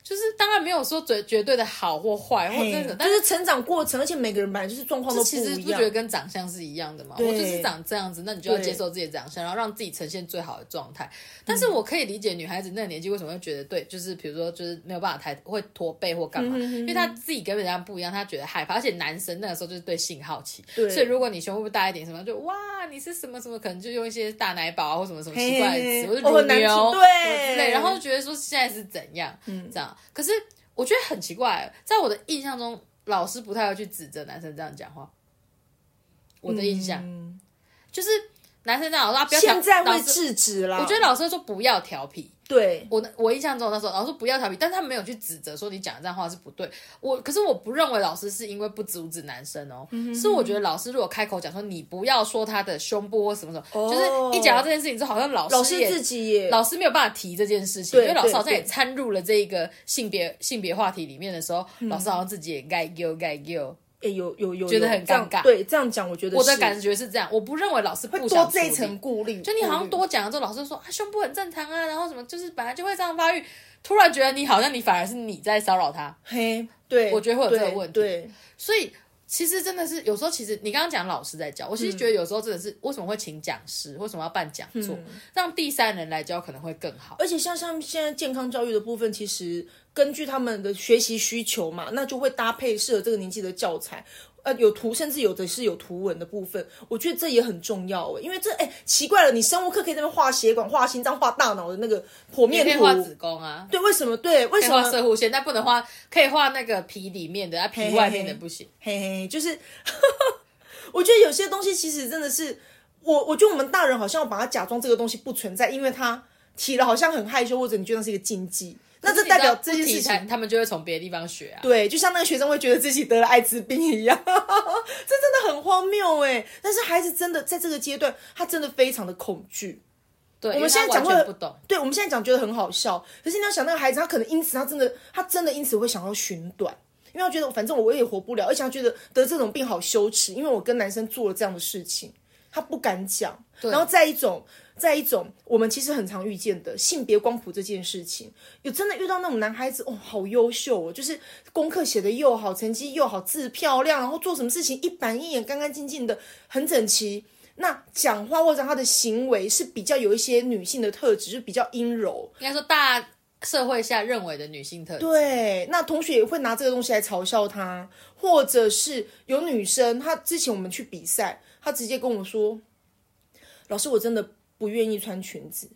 就是当然没有说绝绝对的好或坏或者但是成长过程，而且每个人本来就是状况都不一样。其实不觉得跟长相是一样的嘛？我就是长这样子，那你就要接受自己的长相，然后让自己呈现最好的状态。但是我可以理解女孩子那个年纪为什么会觉得对，就是比如说就是没有办法抬会驼背或干嘛，因为她自己跟人家不一样，她觉得害怕。而且男生那个时候就是对性好奇，所以如果你胸部大一点什么，就哇你是什么什么，可能就用一些大奶宝啊或什么什么奇怪的词，或者乳牛对之类，然后就觉得说现在是怎样，嗯，这样。可是。我觉得很奇怪，在我的印象中，老师不太会去指责男生这样讲话。我的印象就是男生这样，老师不要现在会制止啦。我觉得老师说不要调皮，对，我我印象中那时候老师不要调皮，但是他没有去指责说你讲的这样话是不对。我可是我不认为老师是因为不阻止男生哦，是我觉得老师如果开口讲说你不要说他的胸部或什么什么，就是一讲到这件事情之后，好像老老师也师自己也老师没有办法提这件事情，因为老师好像也对对参入了这一个性别性别话题里面的时候，老师好像自己也该丢该有有有觉得很尴尬对，这样讲我觉得我的感觉是这样，我不认为老师不会想多这一层顾虑，就你好像多讲了之后，老师说啊胸部很正常啊，然后什么就是本来就会这样发育，突然觉得你好像你反而是你在骚扰他，嘿，对，我觉得会有这个问题对，所以其实真的是有时候，其实你刚刚讲老师在教，我其实觉得有时候真的是为什么会请讲师，为什么要办讲座，让第三人来教可能会更好。而且像像现在健康教育的部分，其实根据他们的学习需求嘛，那就会搭配适合这个年纪的教材。呃，有图，甚至有的是有图文的部分，我觉得这也很重要诶，因为这哎奇怪了，你生物课可以在那边画血管、画心脏、画大脑的那个剖面图，画子宫啊，对，为什么？对，为什么？射护线，但不能画，可以画那个皮里面的，啊皮外面的不行。嘿嘿，就是 我觉得有些东西其实真的是我，我觉得我们大人好像要把它假装这个东西不存在，因为它提了好像很害羞，或者你觉得那是一个禁忌，那这代表这件事情。他们就会从别的地方学啊。对，就像那个学生会觉得自己得了艾滋病一样，这真的很荒谬哎。但是孩子真的在这个阶段，他真的非常的恐惧。对，我们现在讲讲会不懂，对，我们现在讲觉得很好笑，可是你要想那个孩子，他可能因此他真的他真的因此会想要寻短，因为他觉得反正我也活不了，而且他觉得得这种病好羞耻，因为我跟男生做了这样的事情，他不敢讲。然后再一种，再一种，我们其实很常遇见的性别光谱这件事情，有真的遇到那种男孩子哦，好优秀哦，就是功课写的又好，成绩又好，字漂亮，然后做什么事情一板一眼，干干净净的，很整齐。那讲话或者他的行为是比较有一些女性的特质，就比较阴柔。应该说大社会下认为的女性特质。对，那同学也会拿这个东西来嘲笑他，或者是有女生，她之前我们去比赛，她直接跟我说：“老师，我真的不愿意穿裙子。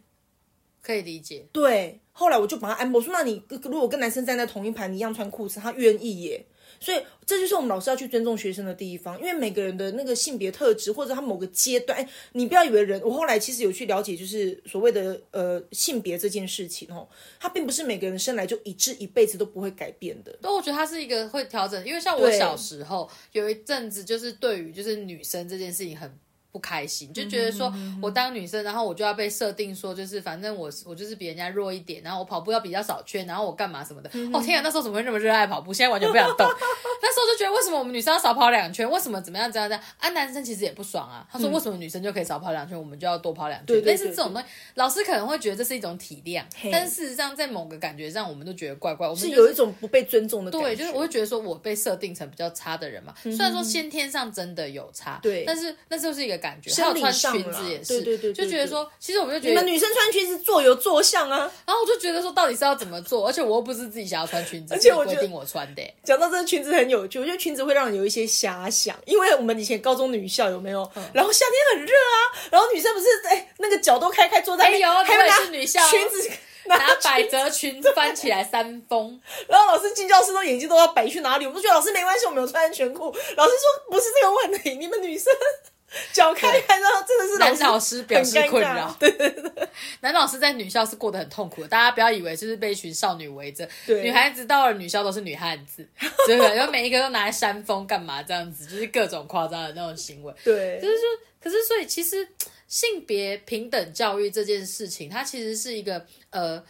可以理解。”对，后来我就把他安排，我说：“那你如果跟男生站在同一排，你一样穿裤子，他愿意耶。”所以这就是我们老师要去尊重学生的地方，因为每个人的那个性别特质或者他某个阶段，哎，你不要以为人，我后来其实有去了解，就是所谓的呃性别这件事情哦，它并不是每个人生来就一致，一辈子都不会改变的。但我觉得它是一个会调整，因为像我小时候有一阵子，就是对于就是女生这件事情很不开心，就觉得说我当女生，然后我就要被设定说，就是反正我我就是比人家弱一点，然后我跑步要比较少圈，然后我干嘛什么的。哦天啊，那时候怎么会那么热爱跑步？现在完全不想动。那时候就觉得为什么我们女生要少跑两圈？为什么怎么样怎样这样？啊，男生其实也不爽啊。他说为什么女生就可以少跑两圈，我们就要多跑两圈？对对类似这种东西，老师可能会觉得这是一种体谅，但是事实上在某个感觉上，我们都觉得怪怪。我们是就有一种不被尊重的感觉。对，就是我会觉得说我被设定成比较差的人嘛。虽然说先天上真的有差，对但是那就是一个感觉。还有穿裙子也是，对对对对就觉得说，其实我们就觉得，你们女生穿裙子坐有坐相啊。然后我就觉得说，到底是要怎么做？而且我又不是自己想要穿裙子，而且我觉得是规定我穿的欸。讲到这个裙子很有趣，我觉得裙子会让人有一些遐想，因为我们以前高中女校有没有？嗯然后夏天很热啊，然后女生不是哎那个脚都开开坐在那边，哎有还有是女校裙子。拿拿百褶裙翻起来三峰，然后老师进教室都眼睛都要摆去哪里？我们都觉得老师没关系，我们有穿安全裤。老师说不是这个问题，你们女生 脚开开，然后真的是男老师表示困扰。对对对，男老师在女校是过得很痛苦的，大家不要以为就是被一群少女围着，对女孩子到了女校都是女汉子，对不对？然后每一个都拿来扇风干嘛这样子，就是各种夸张的那种行为。对，就是说，可是所以其实性别平等教育这件事情，它其实是一个呃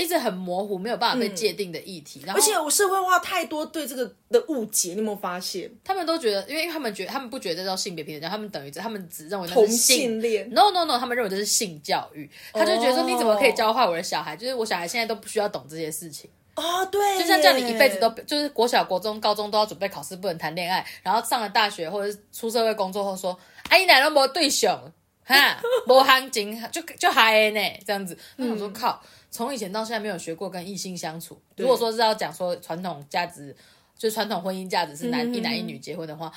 一直很模糊、没有办法被界定的议题。然后而且我社会化太多对这个的误解，你有没有发现？他们都觉得，因为他们觉得他们不觉得这叫性别平等教，他们等于他们只认为那同是性恋 No no no，他们认为这是性教育，他就觉得说哦你怎么可以教坏我的小孩？就是我小孩现在都不需要懂这些事情。哦，对，就像叫你一辈子都就是国小、国中、高中都要准备考试，不能谈恋爱，然后上了大学或者是出社会工作后说，阿姨奶都没对象，哈，没行情，就就嗨呢，这样子。那我说嗯靠，从以前到现在没有学过跟异性相处。如果说是要讲说传统价值，就是传统婚姻价值是男、嗯一男一女结婚的话，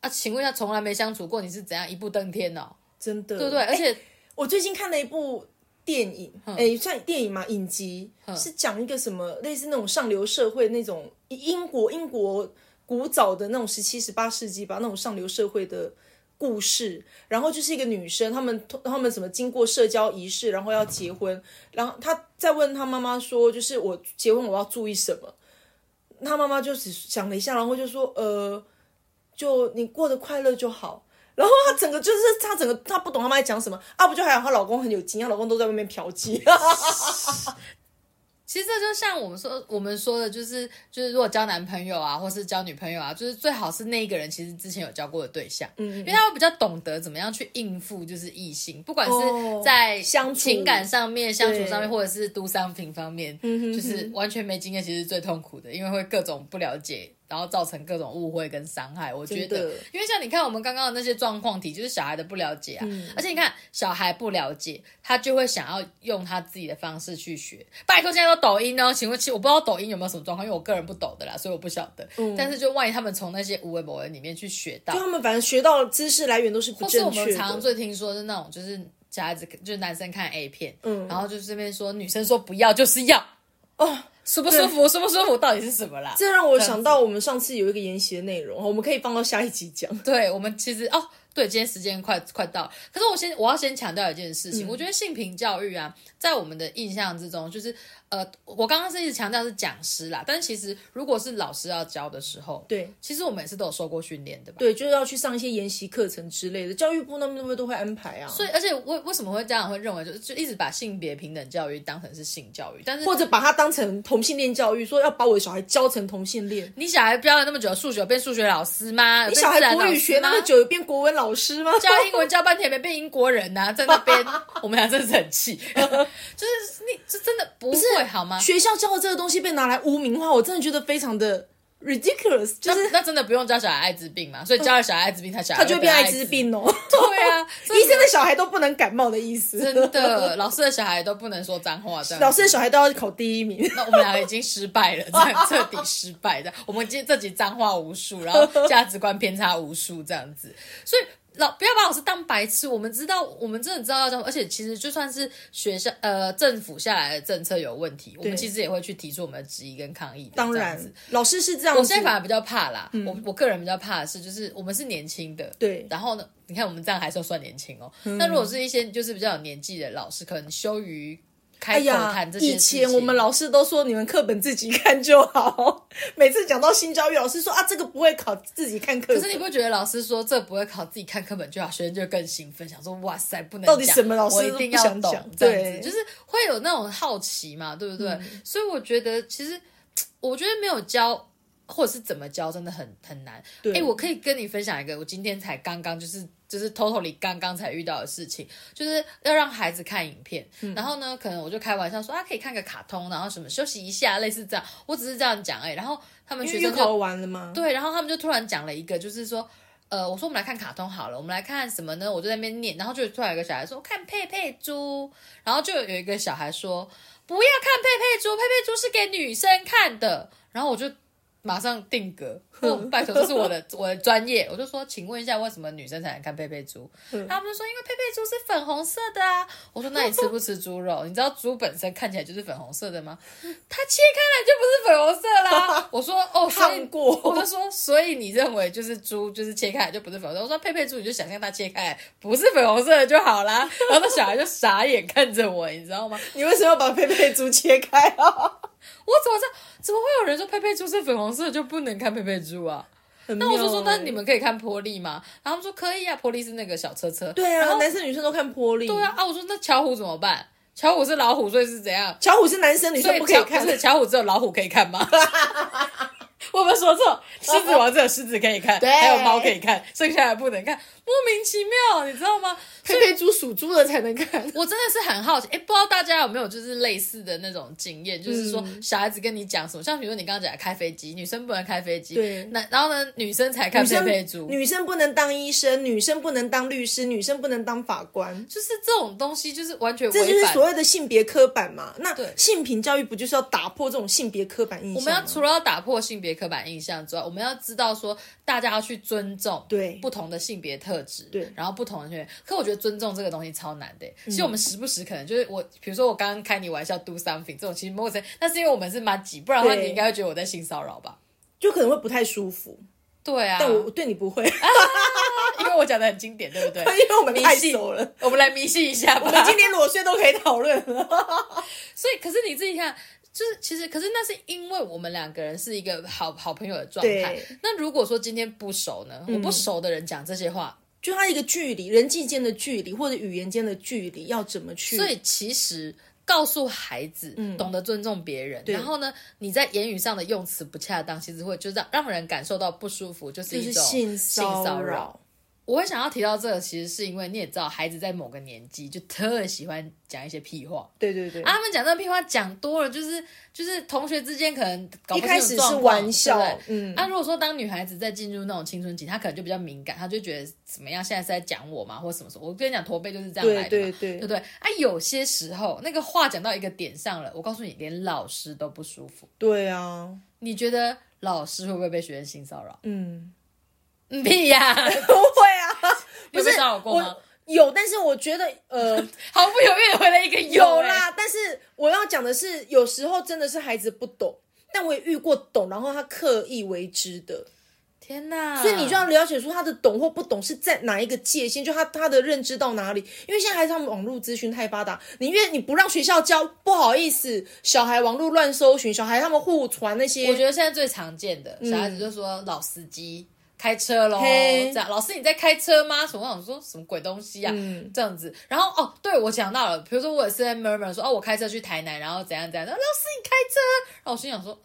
啊，请问一下，从来没相处过，你是怎样一步登天哦？真的，对不对？而且我最近看了一部电影，哎、算电影嘛，影集是讲一个什么类似那种上流社会那种英国英国古早的那种十七十八世纪吧，那种上流社会的故事，然后就是一个女生，他们他们什么经过社交仪式，然后要结婚，然后她在问她妈妈说，就是我结婚我要注意什么？她妈妈就只想了一下，然后就说，呃，就你过得快乐就好。然后她整个就是她整个她不懂她妈在讲什么啊，不就还有她老公很有经验，老公都在外面嫖妓。其实这就像我们说，我们说的就是，就是如果交男朋友啊，或是交女朋友啊，就是最好是那一个人其实之前有交过的对象，嗯，因为他会比较懂得怎么样去应付，就是异性，不管是在情感上面、相处上面，或者是 do something 方面，就是完全没经验，其实最痛苦的，因为会各种不了解。然后造成各种误会跟伤害，我觉得，因为像你看我们刚刚的那些状况题，就是小孩的不了解啊，而且你看小孩不了解，他就会想要用他自己的方式去学。拜托，现在都抖音哦，请问，其我不知道抖音有没有什么状况，因为我个人不懂的啦，所以我不晓得。但是就万一他们从那些无为某人里面去学到，就他们反正学到知识来源都是不正确的。我们常常最听说的那种，就是小孩子就是男生看 A 片，嗯，然后就是这边说女生说不要就是要哦。舒不舒服？舒不舒服？到底是什么啦？这让我想到我们上次有一个研习的内容，我们可以放到下一集讲。对，我们其实哦，对，今天时间快快到，可是我先我要先强调一件事情，我觉得性平教育啊，在我们的印象之中，就是。呃，我刚刚是一直强调是讲师啦，但其实如果是老师要教的时候，对，其实我每次都有受过训练的吧？对，就是要去上一些研习课程之类的，教育部那么那么都会安排啊。所以，而且为为什么会家长会认为，就就一直把性别平等教育当成是性教育，但是或者把它当成同性恋教育，说要把我的小孩教成同性恋。你小孩教了那么久数学，变数学老师吗？你小孩国语学那么久，变国文老师吗？教英文教半天没变英国人呐，在那边我们俩真的是很气，就是你这真的不会好吗？学校。教的这个东西被拿来污名化，我真的觉得非常的 ridiculous。就是那真的不用教小孩艾滋病嘛？所以教了小孩艾滋病，他小孩他就变艾滋病哦。对啊，医生的小孩都不能感冒的意思。真的，老师的小孩都不能说脏话。老师的小孩都要考第一名。那我们两个已经失败了，彻底失败的。我们今这集脏话无数，然后价值观偏差无数，这样子，所以。老不要把老师当白痴，我们知道，我们真的知道要教，而且其实就算是学校呃政府下来的政策有问题，我们其实也会去提出我们的质疑跟抗议。当然，老师是这样。我现在反而比较怕啦，我我个人比较怕的是，就是我们是年轻的，对。然后呢，你看我们这样还是算年轻哦。那如果是一些就是比较有年纪的老师，可能羞于。哎呀，以前我们老师都说你们课本自己看就好。每次讲到新教育，老师说啊，这个不会考，自己看课本。可是你不觉得老师说这不会考，自己看课本就好，学生就更兴奋，想说哇塞，不能到底什么老师一定要懂，这样子就是会有那种好奇嘛，对不对？所以我觉得其实我觉得没有教或者是怎么教真的很很难。哎，我可以跟你分享一个，我今天才刚刚就是。就是 totally 刚刚才遇到的事情，就是要让孩子看影片，然后呢，可能我就开玩笑说啊，可以看个卡通，然后什么休息一下，类似这样，我只是这样讲哎，然后他们学生考完了吗？对，然后他们就突然讲了一个，就是说，呃，我说我们来看卡通好了，我们来看什么呢？我就在那边念，然后就突然有个小孩说看佩佩猪，然后就有一个小孩说不要看佩佩猪，佩佩猪是给女生看的，然后我就。马上定格，拜托，这是我的 我的专业。我就说，请问一下，为什么女生才能看佩佩猪？他们就说，因为佩佩猪是粉红色的啊。我说，那你吃不吃猪肉？你知道猪本身看起来就是粉红色的吗？它切开来就不是粉红色啦。我说，哦，看过。我就说，所以你认为就是猪就是切开来就不是粉红色？我说，佩佩猪你就想象它切开来不是粉红色的就好啦。然后那小孩就傻眼看着我，你知道吗？你为什么要把佩佩猪切开啊？我怎么知道？怎么会有人说佩佩猪是粉红色就不能看佩佩猪啊？那我就说，那你们可以看玻璃吗？然后他们说可以啊，玻璃是那个小车车。对啊，然后男生女生都看玻璃。对啊，啊，我说那巧虎怎么办？巧虎是老虎，所以是怎样？巧虎是男生女生不可以看，是巧虎只有老虎可以看吗？我有没有说错？狮子王只有狮子可以看，还有猫可以看，剩下的不能看，莫名其妙，你知道吗？佩佩猪属猪的才能看，我真的是很好奇，哎，不知道大家有没有就是类似的那种经验，就是说小孩子跟你讲什么，像比如说你刚刚讲开飞机，女生不能开飞机，对，那然后呢，女生才看佩佩猪，女生不能当医生，女生不能当律师，女生不能当法官，就是这种东西，就是完全这就是所谓的性别刻板嘛。那性平教育不就是要打破这种性别刻板印象？我们要除了要打破性别刻板印象之外，我们要知道说大家要去尊重对。不同的性别特质，对，然后不同的圈，可我觉得尊重这个东西。超难的，其实我们时不时可能就是我，比如说我刚刚开你玩笑，do something 这种其实陌生，那是因为我们是妈几，不然的话你应该会觉得我在性骚扰吧？就可能会不太舒服。对啊，但我对你不会，因为为我讲的很经典，对不对？因为我们太迷信熟了。我们来迷信一下吧。我们今天裸睡都可以讨论了。所以，可是你自己看，就是其实，可是那是因为我们两个人是一个好好朋友的状态。那如果说今天不熟呢？我不熟的人讲这些话，就它一个距离，人际间的距离或者语言间的距离，要怎么去？所以其实。告诉孩子，懂得尊重别人，然后呢，你在言语上的用词不恰当，其实会就让让人感受到不舒服，就是一种性骚扰。我会想要提到这个，其实是因为你也知道，孩子在某个年纪就特喜欢讲一些屁话。对对对，啊，他们讲这个屁话讲多了，就是就是同学之间可能搞一开始是玩笑，嗯。啊，如果说当女孩子在进入那种青春期，她可能就比较敏感，她就觉得怎么样，现在是在讲我嘛，或者什么什么。我跟你讲，驼背就是这样来的，对对对，对不对？啊，有些时候那个话讲到一个点上了，我告诉你，连老师都不舒服。对啊，你觉得老师会不会被学生性骚扰？嗯，屁呀，不会啊。有被骚扰过吗？有，但是我觉得，呃，毫不犹豫的回了一个有啦。但是我要讲的是，有时候真的是孩子不懂，但我也遇过懂，然后他刻意为之的。天哪！所以你就要了解说他的懂或不懂是在哪一个界限，就他他的认知到哪里。因为现在孩子他们网络资讯太发达，你因为你不让学校教，不好意思，小孩网络乱搜寻，小孩他们互传那些。我觉得现在最常见的小孩子就说老司机。开车喽，这样老师你在开车吗？什么我想说什么鬼东西啊？这样子，然后哦，对我想到了，比如说我也是在 murmur 说哦，我开车去台南，然后怎样怎样。老师你开车，然后我心想说，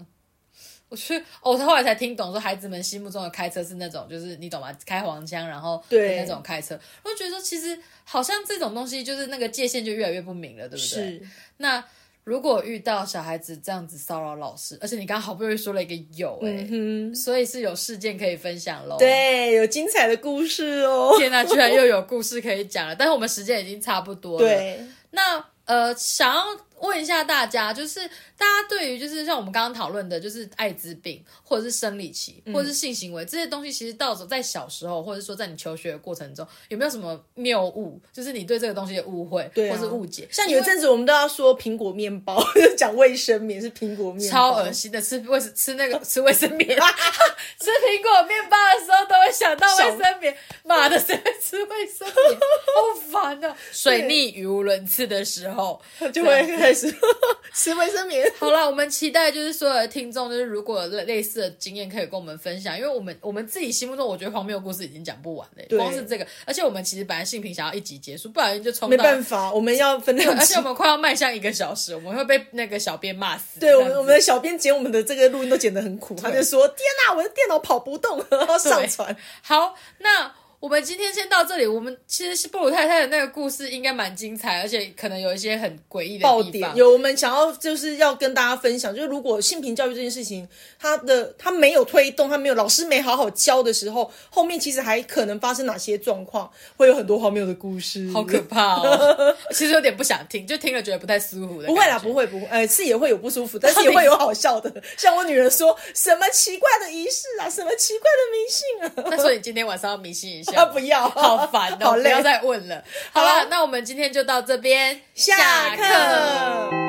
我去哦，他后来才听懂，说孩子们心目中的开车是那种，就是你懂吗？开黄腔，然后对那种开车，我就觉得说，其实好像这种东西就是那个界限就越来越不明了，对不对？那。如果遇到小孩子这样子骚扰老师，而且你刚刚好不容易说了一个有哎，所以是有事件可以分享喽。对，有精彩的故事哦。天哪，居然又有故事可以讲了，但是我们时间已经差不多了。对，那呃，想要。问一下大家，就是大家对于就是像我们刚刚讨论的，就是艾滋病或者是生理期或者是性行为这些东西，其实到时候在小时候，或者说在你求学的过程中，有没有什么谬误？就是你对这个东西的误会或是误解？像有一阵子我们都要说苹果面包，讲卫生棉是苹果面包，超恶心的，吃卫吃那个吃卫生棉，吃苹果面包的时候都会想到卫生棉。妈的，谁会吃卫生棉？好烦啊！水逆语无伦次的时候就会。吃卫 生棉。好了，我们期待就是所有的听众，就是如果类类似的经验可以跟我们分享，因为我们我们自己心目中，我觉得荒谬故事已经讲不完了。光是这个，而且我们其实本来性平想要一集结束，不小心就冲。没办法，我们要分 两而且我们快要迈向一个小时，我们会被那个小编骂死。对，我们我们的小编剪我们的这个录音都剪得很苦，他就说：“天哪，我的电脑跑不动，然后上传。”好，那。我们今天先到这里。我们其实是布鲁太太的那个故事应该蛮精彩，而且可能有一些很诡异的爆点。有我们想要就是要跟大家分享，就是如果性平教育这件事情，它的它没有推动，它没有老师没好好教的时候，后面其实还可能发生哪些状况，会有很多荒谬的故事，好可怕哦！其实有点不想听，就听了觉得不太舒服的。不会啦，不会不会，呃，是也会有不舒服，但是也会有好笑的。像我女儿说什么奇怪的仪式啊，什么奇怪的迷信啊。那所以今天晚上要迷信一下，要 不要。好烦哦不要再问了。好了那我们今天就到这边下课。